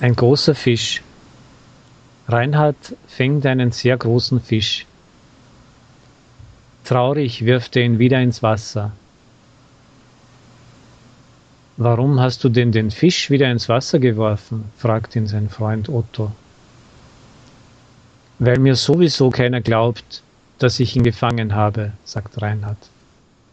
Ein großer Fisch. Reinhard fängt einen sehr großen Fisch. Traurig wirft er ihn wieder ins Wasser. Warum hast du denn den Fisch wieder ins Wasser geworfen? fragt ihn sein Freund Otto. Weil mir sowieso keiner glaubt, dass ich ihn gefangen habe, sagt Reinhard.